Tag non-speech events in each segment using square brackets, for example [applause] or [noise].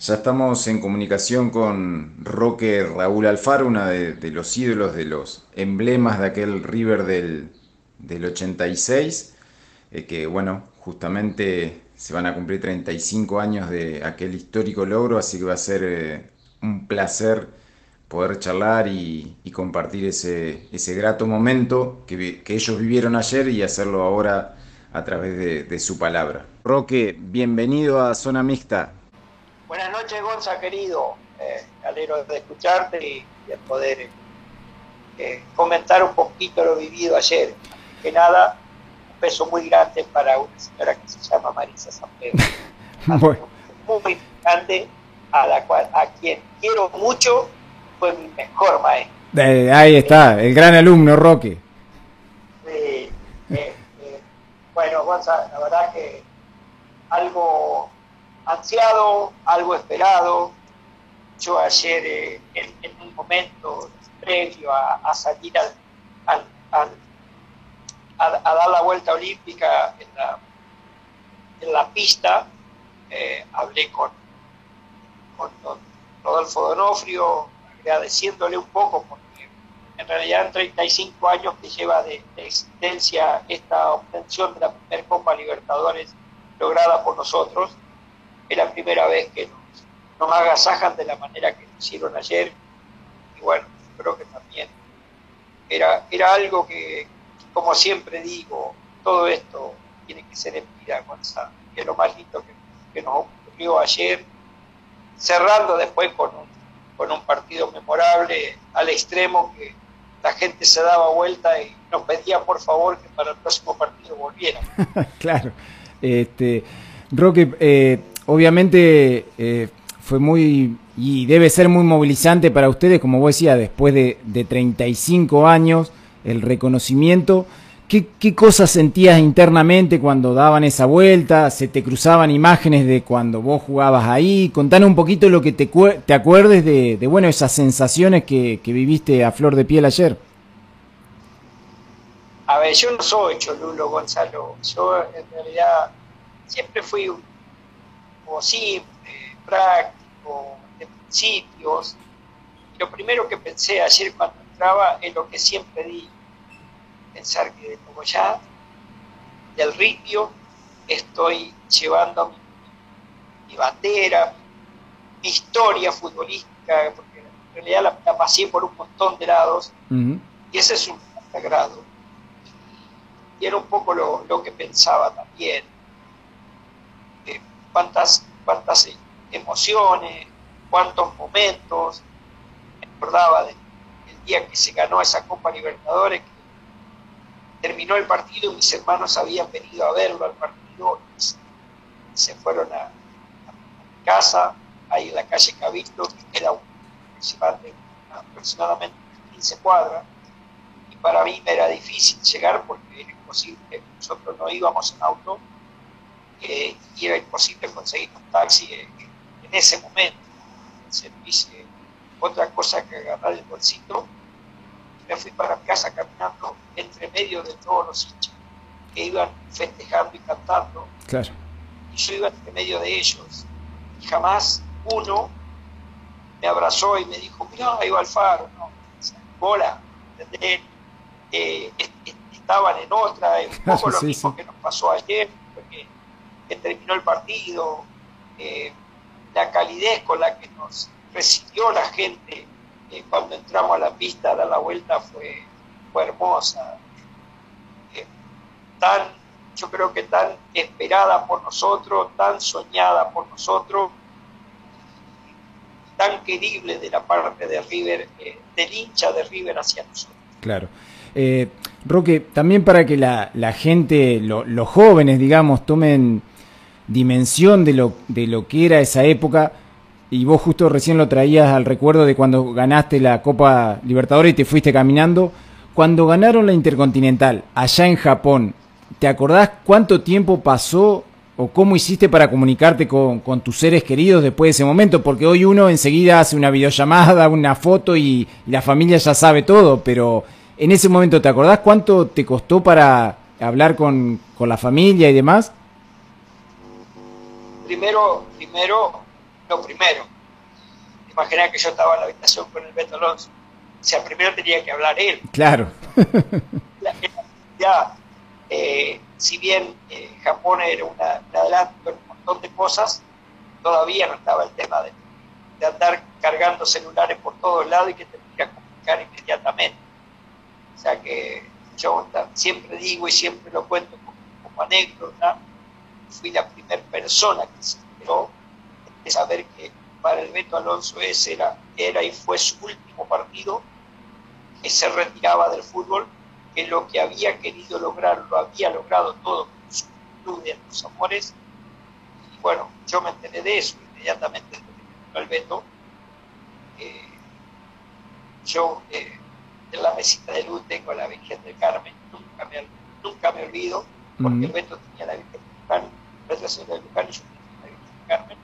Ya estamos en comunicación con Roque Raúl Alfaro, uno de, los ídolos, de los emblemas de aquel River del, 86, eh, que bueno, justamente se van a cumplir 35 años de aquel histórico logro, así que va a ser eh, un placer poder charlar y, compartir ese, ese, grato momento que, ellos vivieron ayer y hacerlo ahora a través de su palabra. Roque, bienvenido a Zona Mixta. Buenas noches, Gonza, querido. Eh, alegro de escucharte y, de poder eh, comentar un poquito lo vivido ayer. Que nada, un beso muy grande para una señora que se llama Marisa San Pedro. [laughs] Muy grande, a, la cual, a quien quiero mucho, fue mi mejor maestro. Eh, ahí está, el gran alumno, Roque. bueno, Gonza, la verdad que algo ansiado, algo esperado. Yo ayer, eh, en, un momento previo a, salir al, a, dar la vuelta olímpica en la, en la pista, eh, hablé con, con don Rodolfo Donofrio, agradeciéndole un poco, porque en realidad en 35 años que lleva de, de existencia esta obtención de la primera Copa Libertadores lograda por nosotros, es la primera vez que nos, agasajan de la manera que lo hicieron ayer. Y bueno, creo que también era, era algo que, como siempre digo, todo esto tiene que ser en vida, que es lo más lindo que, nos ocurrió ayer, cerrando después con un, con un partido memorable al extremo que la gente se daba vuelta y nos pedía por favor que para el próximo partido volviera. [laughs] claro. Este, Roque, eh, obviamente eh, fue muy y debe ser muy movilizante para ustedes, como vos decías, después de, de 35 años, el reconocimiento. ¿Qué, ¿Qué, cosas sentías internamente cuando daban esa vuelta? ¿Se te cruzaban imágenes de cuando vos jugabas ahí? Contanos un poquito lo que te, te acuerdes de, de, bueno, esas sensaciones que, que, viviste a flor de piel ayer. A ver, yo no soy Cholulo, Gonzalo. Yo en realidad siempre fui un simple, práctico, de principios. lo primero que pensé ayer cuando entraba es lo que siempre di, pensar que como ya del ritmo estoy llevando mi, bandera, mi historia futbolística, porque en realidad la, pasé por un montón de lados, y ese es un sagrado. Y era un poco lo que pensaba también cuántas, cuántas emociones, cuántos momentos. Me acordaba del día que se ganó esa Copa Libertadores, que terminó el partido mis hermanos habían venido a verlo al partido y se fueron a, mi casa, ahí en la calle Cabildo, que queda aproximadamente 15 cuadras. Y para mí me era difícil llegar porque era imposible, nosotros no íbamos en auto y era imposible conseguir un taxi en, ese momento. hice otra cosa que agarrar el bolsito me fui para casa caminando entre medio de todos los hinchas que iban festejando y cantando. Claro. Y yo iba entre medio de ellos. Y jamás uno me abrazó y me dijo, mira, ahí va Alfaro, no, bola, ¿entendés? Eh, estaban en otra, un [laughs] poco lo mismo que nos pasó ayer, que terminó el partido, eh, la calidez con la que nos recibió la gente eh, cuando entramos a la pista a dar la vuelta fue, fue hermosa. Eh, tan, yo creo que tan esperada por nosotros, tan soñada por nosotros, tan querible de la parte de River, del hincha de River hacia nosotros. Claro. Roque, también para que la, la gente, los jóvenes, digamos, tomen dimensión de lo, de lo que era esa época. Y vos justo recién lo traías al recuerdo de cuando ganaste la Copa Libertadores y te fuiste caminando. Cuando ganaron la Intercontinental allá en Japón, ¿te acordás cuánto tiempo pasó o cómo hiciste para comunicarte con, tus seres queridos después de ese momento? Porque hoy uno enseguida hace una videollamada, una foto y, y la familia ya sabe todo, pero en ese momento, ¿te acordás cuánto te costó para hablar con, con la familia y demás? Primero, primero lo primero. Imagina que yo estaba en la habitación con el Beto Alonso. O sea, primero tenía que hablar él. Claro. [laughs] ya, eh, si bien eh, Japón era una, un adelanto en un montón de cosas, todavía no estaba el tema de, andar cargando celulares por todos lados y que te que comunicar inmediatamente. O sea que yo siempre digo y siempre lo cuento como, anécdota, fui la primera persona que se enteró de saber que para el Beto Alonso ese era, era y fue su último partido, que se retiraba del fútbol, que lo que había querido lograr lo había logrado todo con su club de los amores. Y bueno, yo me enteré de eso inmediatamente el Beto. Eh, yo eh, en la mesita de luz tengo a la Virgen del Carmen, nunca me, nunca me olvido, porque el Beto tenía la Virgen del Carmen, Yo tenía la Virgen del Carmen.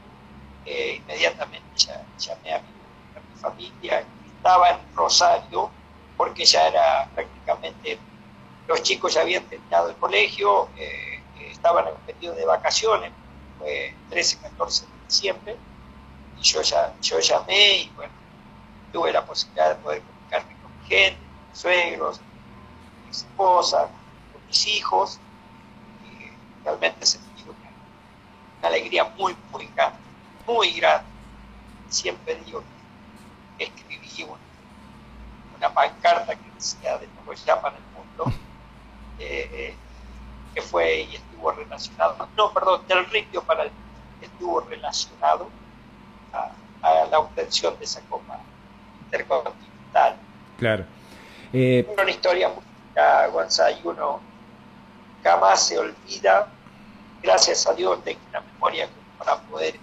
Eh, inmediatamente llamé a mi, a mi familia, estaba en Rosario, porque ya era prácticamente, los chicos ya habían terminado el colegio, eh, estaban en un periodo de vacaciones, fue 13, 14 de diciembre, y yo, ya, yo llamé y bueno, tuve la posibilidad de poder comunicarme con mi gente, con mis suegros, con mi esposa, con mis hijos, y realmente sentí una, alegría muy, muy grande, muy grande. Siempre digo que escribí una una pancarta que decía de nuevo llama en el mundo, [laughs] eh, eh, que fue y estuvo relacionado, no, perdón, del ritmo para el estuvo relacionado a, la obtención de esa copa intercontinental. Claro. Eh, una historia muy y uno jamás se olvida, gracias a Dios tengo una memoria para poder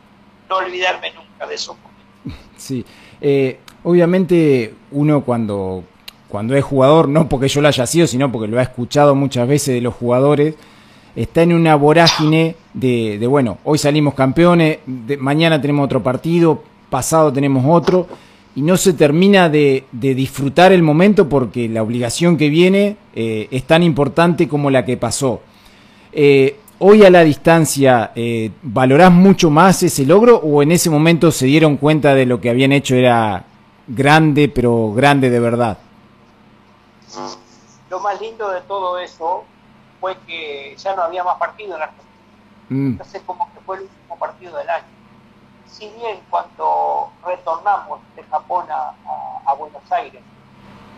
no olvidarme nunca de esos momentos. Sí, eh, obviamente uno cuando, cuando es jugador, no porque yo lo haya sido, sino porque lo ha escuchado muchas veces de los jugadores, está en una vorágine de, bueno, hoy salimos campeones, mañana tenemos otro partido, pasado tenemos otro, y no se termina de, de disfrutar el momento porque la obligación que viene eh, es tan importante como la que pasó. Eh, hoy a la distancia, eh, ¿valorás mucho más ese logro o en ese momento se dieron cuenta de lo que habían hecho era grande, pero grande de verdad? Lo más lindo de todo eso fue que ya no había más partido en Argentina. Mm. Entonces como que fue el último partido del año. Si bien cuando retornamos de Japón a, Buenos Aires,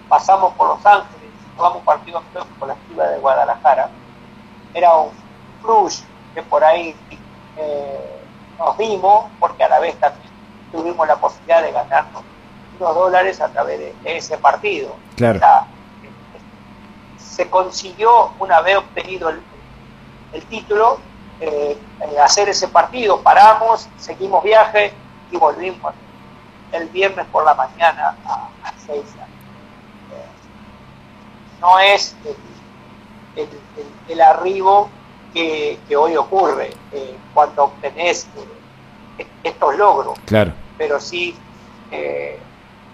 pasamos por Los Ángeles, jugamos partido con la ciudad de Guadalajara, era un que por ahí eh, nos dimos, porque a la vez también tuvimos la posibilidad de ganarnos unos dólares a través de, ese partido. Claro. se consiguió, una vez obtenido el, título, eh, eh, hacer ese partido, paramos, seguimos viaje y volvimos el viernes por la mañana a, a no es el arribo que, hoy ocurre eh, cuando obtenés eh, estos logros. Claro. Pero sí, eh,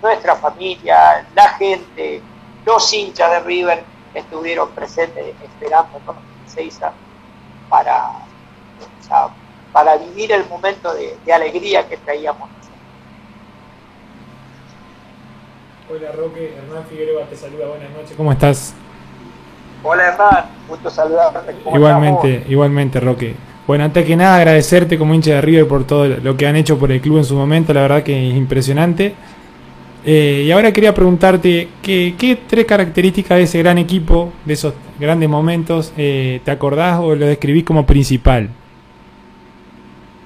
nuestra familia, la gente, los hinchas de River estuvieron presentes esperando con Seiza para, para vivir el momento de, alegría que traíamos. Hola Roque, Hernán Figueroa te saluda, buenas noches, ¿cómo estás? Hola Hernán, gusto saludarte. Igualmente, igualmente Roque. Bueno, antes que nada agradecerte como hincha de River por todo lo que han hecho por el club en su momento, la verdad que es impresionante. Eh, y ahora quería preguntarte, ¿qué, tres características de ese gran equipo, de esos grandes momentos, eh, te acordás o lo describís como principal?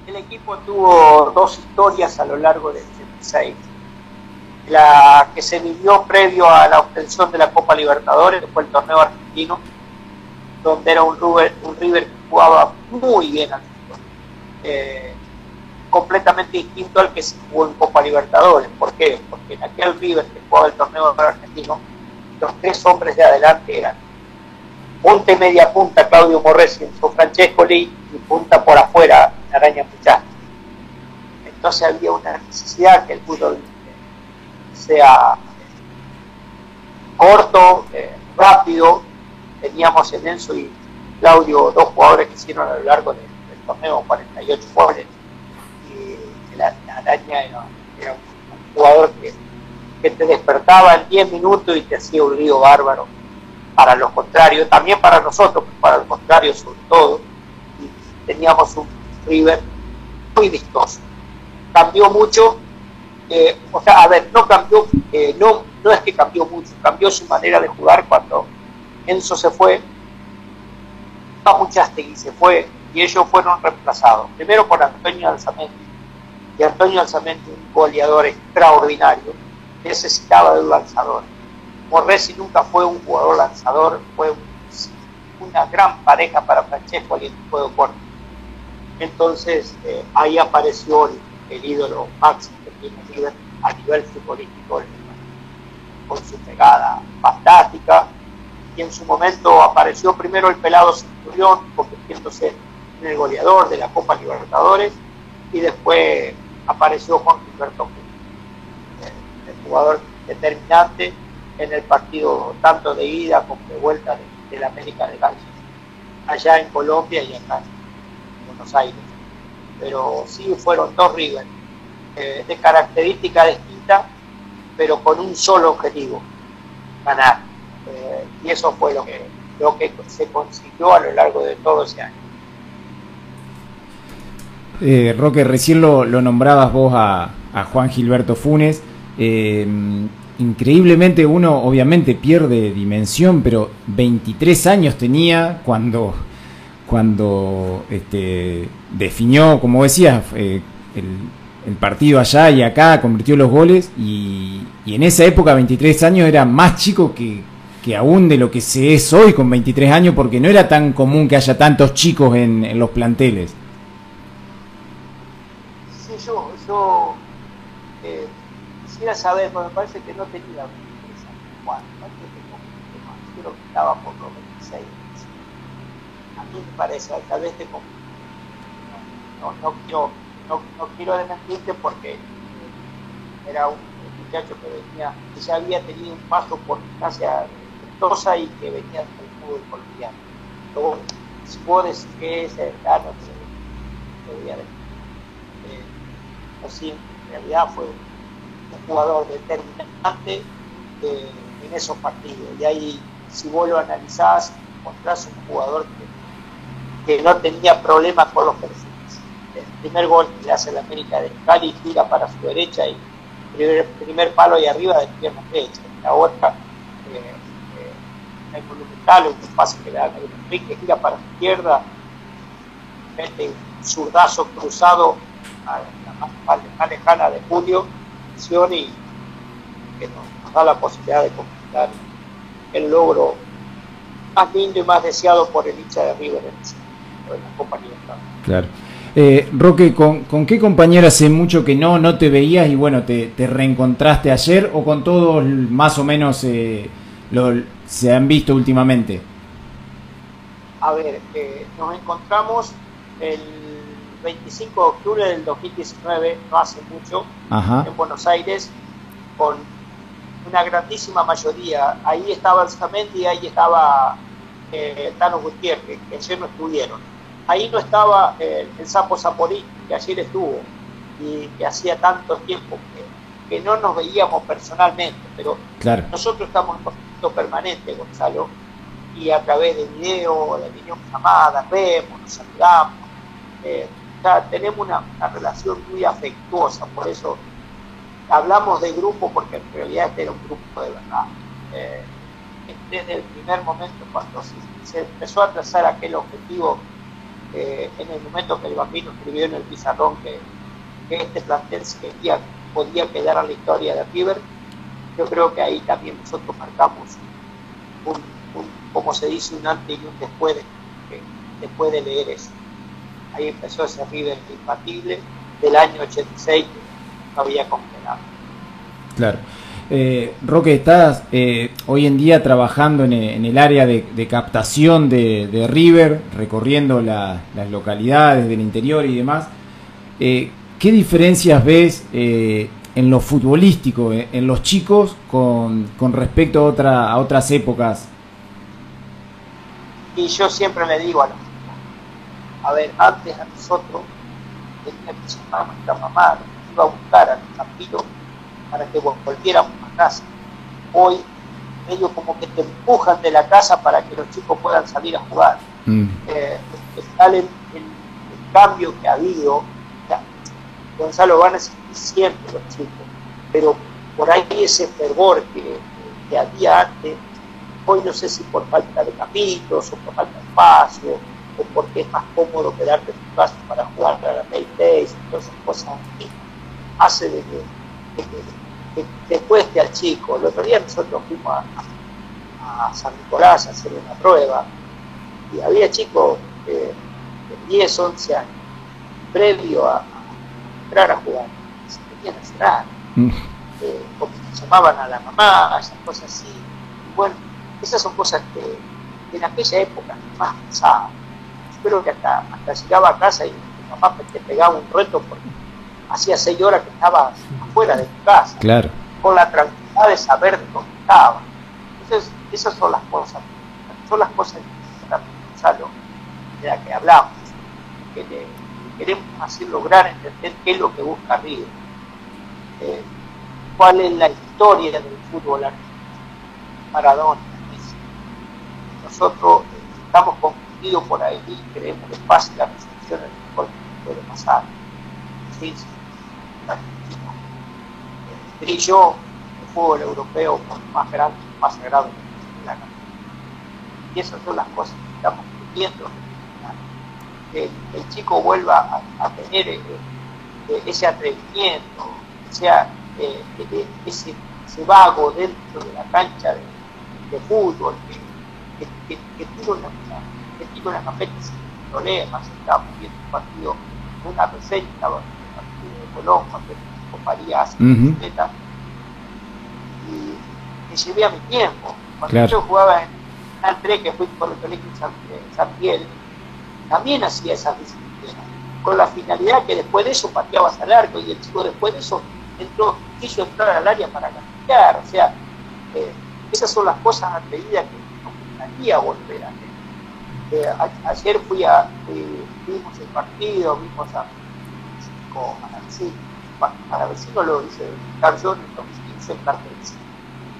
El equipo tuvo dos historias a lo largo del 76 la que se vivió previo a la obtención de la Copa Libertadores, fue el torneo argentino, donde era un River, que jugaba muy bien al fútbol, eh, completamente distinto al que se jugó en Copa Libertadores. ¿Por qué? Porque en aquel River que jugaba el torneo argentino, los tres hombres de adelante eran punta media punta Claudio Morresi, Francesco Lee y punta por afuera Araña Pichá. Entonces había una necesidad que el fútbol sea corto, eh, rápido. Teníamos en Enzo y Claudio dos jugadores que hicieron a lo largo del, torneo 48 goles. Y la, Castaña era, un jugador que, que, te despertaba en 10 minutos y te hacía un lío bárbaro para los contrarios, también para nosotros, para los contrarios sobre todo. Teníamos un River muy vistoso. Cambió mucho, eh, o sea, a ver, no cambió, eh, no, no es que cambió mucho, cambió su manera de jugar cuando Enzo se fue, Muchastegui se fue y ellos fueron reemplazados. Primero por Antonio Alzamendi. Y Antonio Alzamendi, un goleador extraordinario, necesitaba de un lanzador. Morresi nunca fue un jugador lanzador, fue una gran pareja para Francesco y el juego corto. Entonces eh, ahí apareció el, ídolo máximo a nivel futbolístico, con su pegada fantástica. Y en su momento apareció primero el pelado Centurión, convirtiéndose en el goleador de la Copa Libertadores, y después apareció Juan Gilberto, el jugador determinante en el partido tanto de ida como de vuelta de, la América de Cali, allá en Colombia y acá en Buenos Aires. Pero sí fueron dos River, eh, de característica distinta, pero con un solo objetivo, ganar. Eh, y eso fue lo que, lo que se consiguió a lo largo de todo ese año. Eh, Roque, recién lo, nombrabas vos a, a, Juan Gilberto Funes. Increíblemente uno obviamente pierde dimensión, pero 23 años tenía cuando, cuando este, definió, como decías, el, partido allá y acá, convirtió los goles y, en esa época 23 años era más chico que, que, aún de lo que se es hoy con 23 años porque no era tan común que haya tantos chicos en, los planteles. Sí, yo, yo eh, quisiera saber, porque me parece que no tenía 23 años, Juan, que creo que estaba por los 26. A mí me parece, tal vez te no, no, no, no, no quiero desmentirte porque era un muchacho que venía, que ya había tenido un paso por Ignacia Mendoza y que venía del fútbol colombiano. Luego, si puedo decir que es cercano, se voy a decir. Eh, así, en realidad fue un jugador determinante eh, en esos partidos. Y ahí, si vos lo analizás, encontrás un jugador que, que no tenía problemas con los perfiles el primer gol que le hace la América de Cali, tira para su derecha y primer, primer palo ahí arriba de pierna derecha. La otra, eh, eh, el monumental, un pase que le da a Enrique, gira para su izquierda, mete un zurdazo cruzado a la más, lejana de Julio, y que nos, da la posibilidad de completar el logro más lindo y más deseado por el hincha de River en, la Copa Libertad. Claro. Eh, Roque, ¿con, qué compañero hace mucho que no, no te veías y bueno, te, reencontraste ayer o con todos más o menos eh, lo, se han visto últimamente? A ver, eh, nos encontramos el 25 de octubre del 2019, no hace mucho, en Buenos Aires, con una grandísima mayoría. Ahí estaba el y ahí estaba eh, Tano Gutiérrez, que ayer no estuvieron ahí no estaba eh, el sapo Zaporí, que ayer estuvo, y que hacía tanto tiempo que, no nos veíamos personalmente, pero nosotros estamos en contacto permanente, Gonzalo, y a través de video, de videollamadas, vemos, nos saludamos, eh, tenemos una, relación muy afectuosa, por eso hablamos de grupo, porque en realidad este era un grupo de verdad. Eh, desde el primer momento, cuando se empezó a trazar aquel objetivo en el momento que el bambino escribió en el pizarrón que, este plantel se podía quedar a la historia de River, yo creo que ahí también nosotros marcamos un, como se dice, un antes y un después de, después de leer eso. Ahí empezó ese River impatible del año 86 que no había congelado. Claro. Eh, Roque, estás eh, hoy en día trabajando en, el área de, captación de, River, recorriendo las localidades del interior y demás. Eh, ¿Qué diferencias ves eh, en lo futbolístico, en los chicos, con, respecto a, otra, a otras épocas? Y yo siempre le digo a los a ver, antes a nosotros tenía que a nuestra mamá, iba a buscar a los amigos para que volviéramos a casa. Hoy medio como que te empujan de la casa para que los chicos puedan salir a jugar. Mm. Eh, el, cambio que ha habido, Gonzalo van a sentir siempre los chicos, pero por ahí ese fervor que, que había antes, hoy no sé si por falta de capítulos o por falta de espacio o porque es más cómodo quedarte en tu casa para jugar a la PlayStation, todas esas cosas hace de que, después que al chico, el otro día nosotros fuimos a, San Nicolás a hacer una prueba y había chicos de 10, 11 años, previo a, entrar a jugar, se querían a mm. eh, llamaban a la mamá, esas cosas así. bueno, esas son cosas que en aquella época más pensaba. Espero que hasta, hasta llegaba a casa y mi papá te pegaba un reto porque hacía seis horas que estabas afuera de tu casa. Claro. Con la tranquilidad de saber de dónde estaba. Entonces, esas son las cosas. Son las cosas de las que hablamos. Que, queremos así lograr entender qué es lo que busca River. Eh, cuál es la historia del fútbol argentino. Maradona, Nosotros estamos confundidos por ahí y creemos que es fácil la percepción del fútbol que puede pasar. Sí, sí el brillo el fútbol europeo más grande, más sagrado de la Y esas son las cosas que estamos viendo. Que el chico vuelva a, tener eh, eh, ese atrevimiento, sea, eh, ese, vago dentro de la cancha de, fútbol, que, que, que, que tira una sin problemas, estamos viendo un partido, una reseña, Colón, cuando con María uh -huh. y me llevé a mi tiempo. Cuando yo jugaba en el 3, que fui por el colegio San, San Miguel, también hacía esas disciplinas, con la finalidad que después de eso pateabas al arco y el chico después de eso entró, quiso entrar al área para castigar. O sea, eh, esas son las cosas atrevidas que nos gustaría volver a hacer. Eh, ayer fui a, eh, vimos el partido, vimos a sí, para vecino lo dice Carl John en 2015 en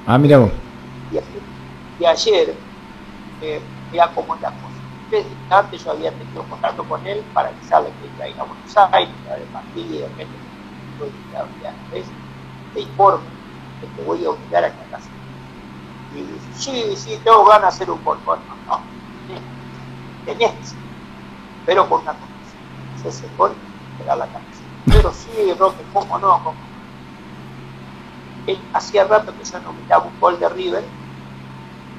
Ah, mira vos. Y, ayer, eh, era como la cosa. Antes yo había tenido contacto con él para avisarle que iba a ir a Buenos Aires, a de partido, que te informo que te voy a obligar a que hagas. Y dice, sí, sí, tengo ganas de hacer un gol. no, no, tenés. Pero con una condición. Ese gol, te da la cabeza pero sí, Roque, ¿cómo no? hacía rato que yo no miraba un gol de River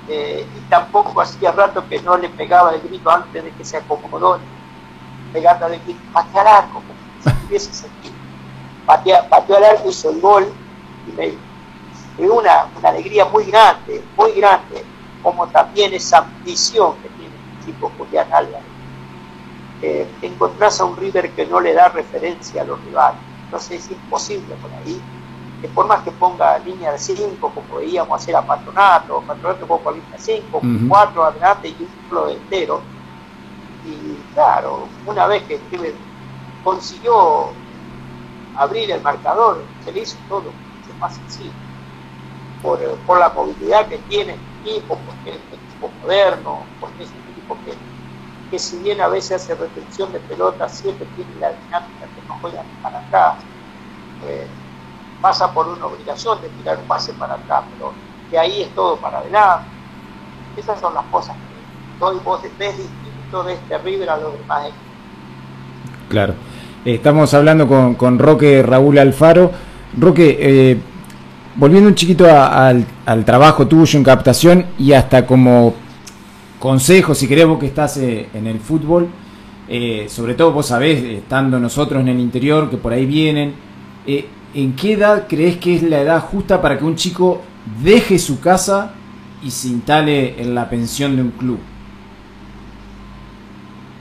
eh, y tampoco hacía rato que no le pegaba el grito antes de que se acomodó, pegando el grito, pateó al arco, como si hubiese sentido. Pateó, pateó al hizo el gol y me dio una, una alegría muy grande, muy grande, como también esa ambición que tiene el chico Julián Álvarez eh, encontrás a un River que no le da referencia a los rivales. Entonces es imposible por ahí. Que por más que ponga línea de 5, como veíamos hacer a Patronato, Patronato con línea de 5, 4 adelante y un solo entero. Y claro, una vez que River consiguió abrir el marcador, se le hizo todo mucho más sencillo. Por, por la movilidad que tiene el equipo, porque es un equipo moderno, porque es un equipo que que si bien a veces hace retención de pelota, siempre tiene la dinámica que no juega para acá. Eh, pasa por una obligación de tirar un pase para acá, pero que ahí es todo para adelante. Esas son las cosas que hoy vos ves distinto de este River a los demás Claro. Estamos hablando con, con Roque Raúl Alfaro. Roque, eh, volviendo un chiquito al, al trabajo tuyo en captación y hasta como consejos, si querés, vos que estás eh, en el fútbol, eh, sobre todo vos sabés, estando nosotros en el interior, que por ahí vienen, eh, ¿en qué edad crees que es la edad justa para que un chico deje su casa y se instale en la pensión de un club?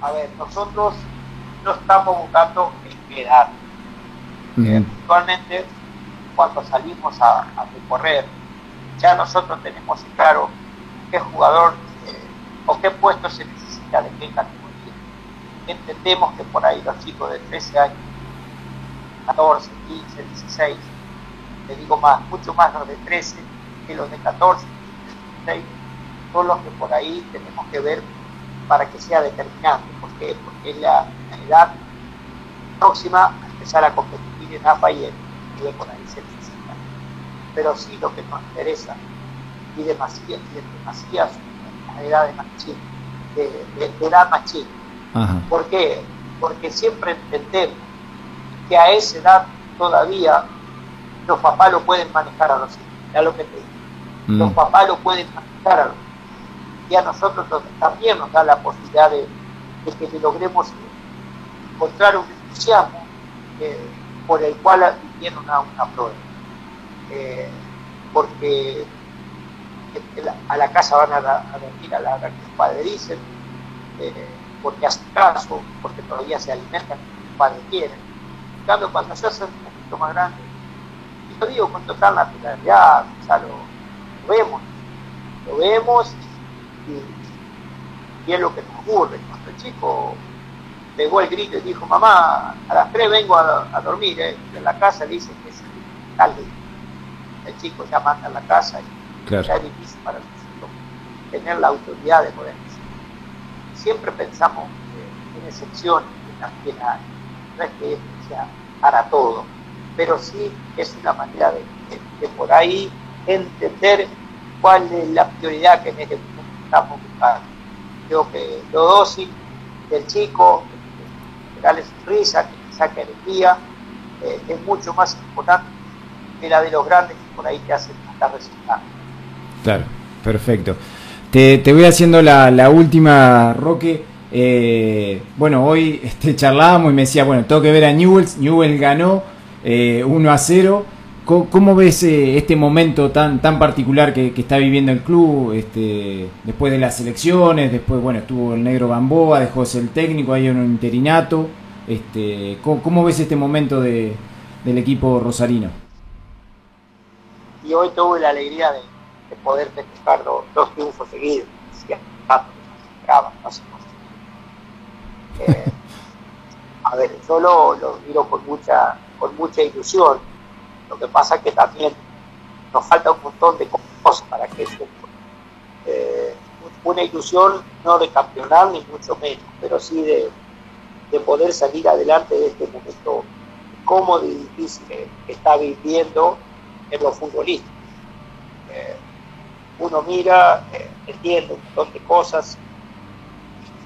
A ver, nosotros no estamos buscando edad. Actualmente, cuando salimos a, a recorrer, ya nosotros tenemos claro qué jugador qué puesto se necesita de qué categoría. Entendemos que por ahí los chicos de 13 años 14, 15, 16, te digo más, mucho más los de 13 que los de 14, 15, 16, son los que por ahí tenemos que ver para que sea determinante. ¿Por qué? Porque es la, edad próxima a empezar a competir en APA y en nivel por ahí se necesita. Pero sí lo que nos interesa y demasiado, y demasiado la edad de más chica, de, edad más chica. ¿Por qué? Porque siempre entendemos que a esa edad todavía los papás lo pueden manejar a los hijos. Ya lo que te digo. Mm. Los papás lo pueden manejar a los hijos y a nosotros también nos da la posibilidad de, que logremos encontrar un entusiasmo eh, por el cual viene una, una prueba. Eh, porque a la casa van a, dormir a la hora que los padres dicen, eh, porque hacen caso, porque todavía se alimentan como los padres quieren. En cambio, cuando se hace un poquito más grande, y lo digo con total naturalidad, ya lo, vemos, lo vemos y, es lo que nos ocurre. Cuando el chico pegó el grito y dijo, mamá, a las tres vengo a, dormir, ¿eh? en la casa dice que es tal El chico ya manda a la casa y difícil para tener la autoridad de poder decir. Siempre pensamos en excepciones que también hay, no es que sea para todo, pero sí es una manera de, por ahí entender cuál es la prioridad que en este momento estamos buscando. Creo que lo dócil del chico, que darle sonrisa, que le saque alegría, eh, es mucho más importante que la de los grandes que por ahí te hacen estar resultados. Perfecto. Te, te voy haciendo la, la última, Roque. Eh, bueno, hoy [laughs] este, charlábamos y me decía, bueno, tengo que ver a Newells. Newell ganó eh, 1 a 0. ¿Cómo, ves eh, este momento tan tan particular que, está viviendo el club este, después de las elecciones? Después, bueno, estuvo el negro Gamboa, dejó de ser el técnico, hay un interinato. Este, ¿cómo, ves este momento de, del equipo rosarino? Y hoy tuve la alegría de, poder festejar dos, triunfos seguidos. Eh, a ver, yo lo, lo miro con mucha, con mucha ilusión lo que pasa es que también nos falta un montón de cosas para que eso eh, una ilusión no de campeonar ni mucho menos, pero sí de, poder salir adelante de este momento cómodo y difícil que, está viviendo en los futbolistas. Uno mira, eh, entiende un montón de cosas,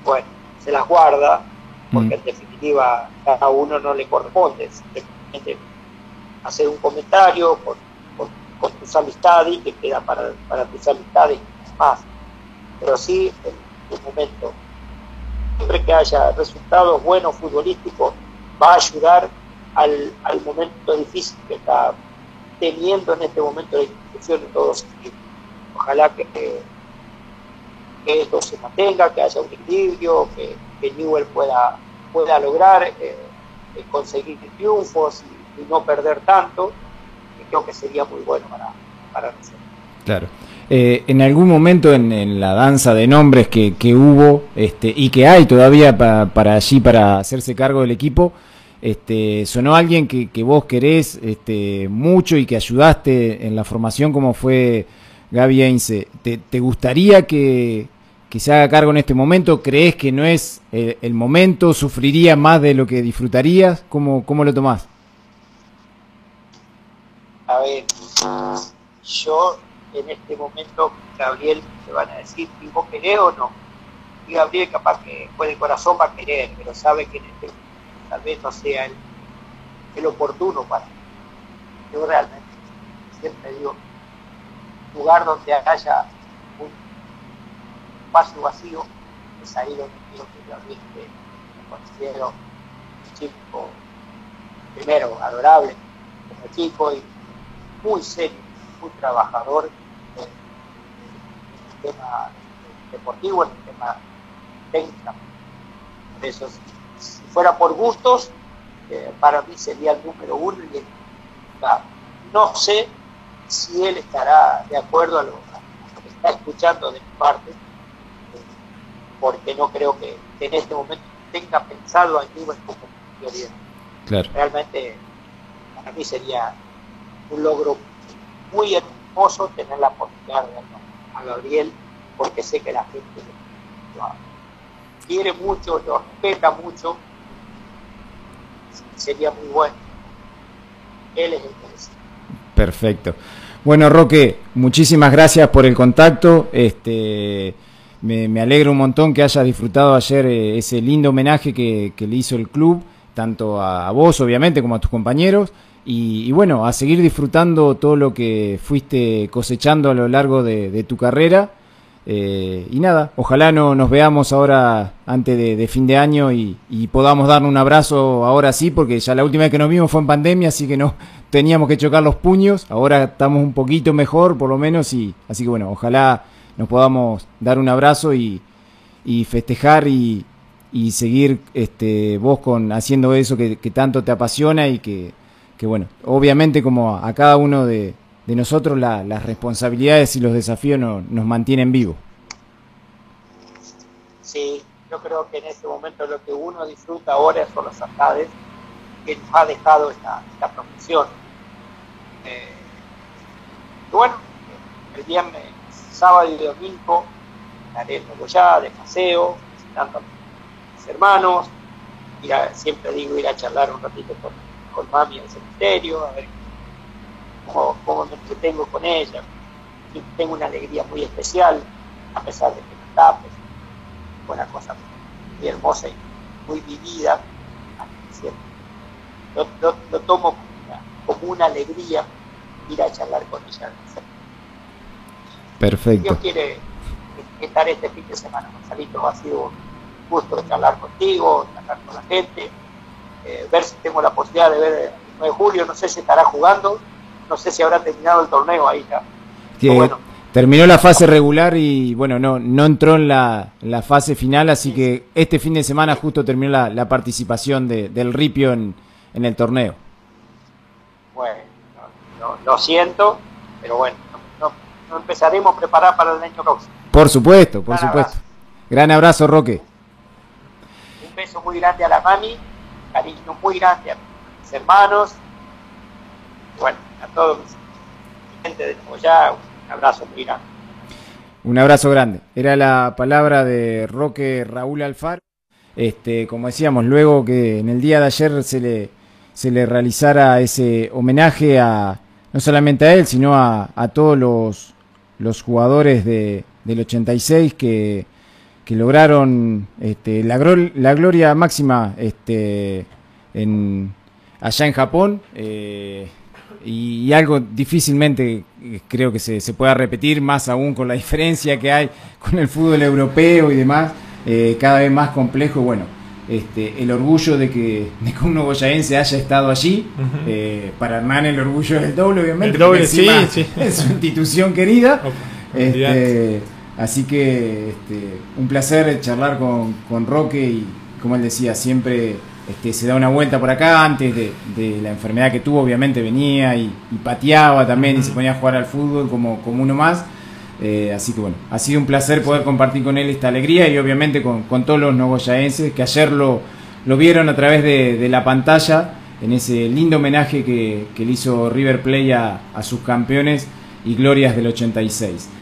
bueno, se las guarda, porque mm. en definitiva a uno no le corresponde, simplemente hacer un comentario con, tus amistades, que queda para, para tus amistades más. Pero sí, en un momento, siempre que haya resultados buenos futbolísticos, va a ayudar al, momento difícil que está teniendo en este momento la institución en todos sentidos. Ojalá que, esto se mantenga, que haya un equilibrio, que, que Newell pueda, pueda lograr eh, eh, conseguir triunfos y no perder tanto, que creo que sería muy bueno para, para nosotros. Claro. Eh, en algún momento en, la danza de nombres que, que hubo este, y que hay todavía para allí para hacerse cargo del equipo, este, sonó alguien que, que, vos querés este, mucho y que ayudaste en la formación como fue Gaby Ainse. ¿Te, gustaría que, que, se haga cargo en este momento? ¿Crees que no es el, el momento? ¿Sufriría más de lo que disfrutarías? ¿Cómo, cómo lo tomás? a ver, yo en este momento, Gabriel, te van a decir, ¿y vos querés o no? Y Gabriel capaz que fue de corazón va a querer, pero sabe que en este tal vez no sea el, el oportuno para Yo realmente siempre digo, lugar donde haya un espacio vacío, es ahí donde quiero que Gabriel me considero un chico, primero, adorable como chico y muy serio, muy trabajador en, el tema deportivo, en el tema técnico. Por eso, si fuera por gustos, eh, para mí sería el número uno y no sé si él estará de acuerdo a lo, que está escuchando de mi parte, porque no creo que, en este momento tenga pensado a como prioridad. Claro. Realmente para mí sería un logro muy hermoso tener la oportunidad de verlo a Gabriel, porque sé que la gente lo, quiere mucho, lo respeta mucho, sería muy bueno. Él es el que Perfecto. Bueno, Roque, muchísimas gracias por el contacto. Este, me, me alegro un montón que hayas disfrutado ayer eh, ese lindo homenaje que, le hizo el club, tanto a, vos, obviamente, como a tus compañeros. Y, bueno, a seguir disfrutando todo lo que fuiste cosechando a lo largo de tu carrera. Eh, y nada, ojalá no nos veamos ahora antes de, fin de año y, podamos darnos un abrazo ahora sí, porque ya la última vez que nos vimos fue en pandemia, así que no [laughs] teníamos que chocar los puños. Ahora estamos un poquito mejor, por lo menos, y así que bueno, ojalá nos podamos dar un abrazo y, festejar y, seguir este, vos con haciendo eso que, tanto te apasiona y que, bueno, obviamente como a cada uno de, de nosotros la, las responsabilidades y los desafíos no, nos mantienen vivos. Sí, yo creo que en este momento lo que uno disfruta ahora son los alcaldes que nos ha dejado esta, esta profesión. Eh, bueno, el viernes, sábado y domingo estaré en Nogoyá de paseo, visitando a mis hermanos, ir a, siempre digo ir a charlar un ratito con, con mami en el cementerio, a ver cómo, cómo me entretengo con ella. Y tengo una alegría muy especial, a pesar de que no está, pues, una cosa muy hermosa y muy vivida. Lo, lo, lo tomo como una, como una, alegría ir a charlar con ella. Perfecto. Dios quiere estar este fin de semana, Gonzalito. Ha sido un gusto charlar contigo, charlar con la gente, eh, ver si tengo la posibilidad de ver el 9 de julio. No sé si estará jugando, no sé si habrá terminado el torneo ahí ya. Que bueno. Terminó la fase regular y bueno, no, no entró en la, la fase final, así sí. que este fin de semana justo terminó la, la participación de, del Ripio en, en, el torneo. Bueno, no, no, lo siento, pero bueno, no, no, empezaremos a preparar para el año próximo. Por supuesto, por Gran supuesto. Abrazo. Gran abrazo, Roque. Un beso muy grande a la mami, cariño muy grande a mis hermanos, bueno, a todos mis gente de Nogoyá, un abrazo muy grande. Un abrazo grande. Era la palabra de Roque Raúl Alfaro. Este, como decíamos, luego que en el día de ayer se le, se le realizara ese homenaje a no solamente a él, sino a, a todos los, los jugadores de, del 86 que, que lograron este, la, la, gloria máxima este, en, allá en Japón. Eh, y, algo difícilmente eh, creo que se, se, pueda repetir, más aún con la [laughs] diferencia que hay con el fútbol europeo y demás, eh, cada vez más complejo. Bueno, este, el orgullo de que, [laughs] de que un nogoyaense haya estado allí, uh -huh. eh, para Hernán el orgullo es el doble, obviamente, el doble, sí, sí. [laughs] es su institución querida. Este, así que este, un placer charlar con, con Roque y, como él decía, siempre este, se da una vuelta por acá antes de, de, la enfermedad que tuvo, obviamente venía y, y pateaba también uh -huh. y se ponía a jugar al fútbol como, como uno más. Eh, así que bueno, ha sido un placer poder compartir con él esta alegría y obviamente con, con todos los nogoyaenses que ayer lo, lo vieron a través de, de, la pantalla en ese lindo homenaje que, que le hizo River Play a, a sus campeones y glorias del 86.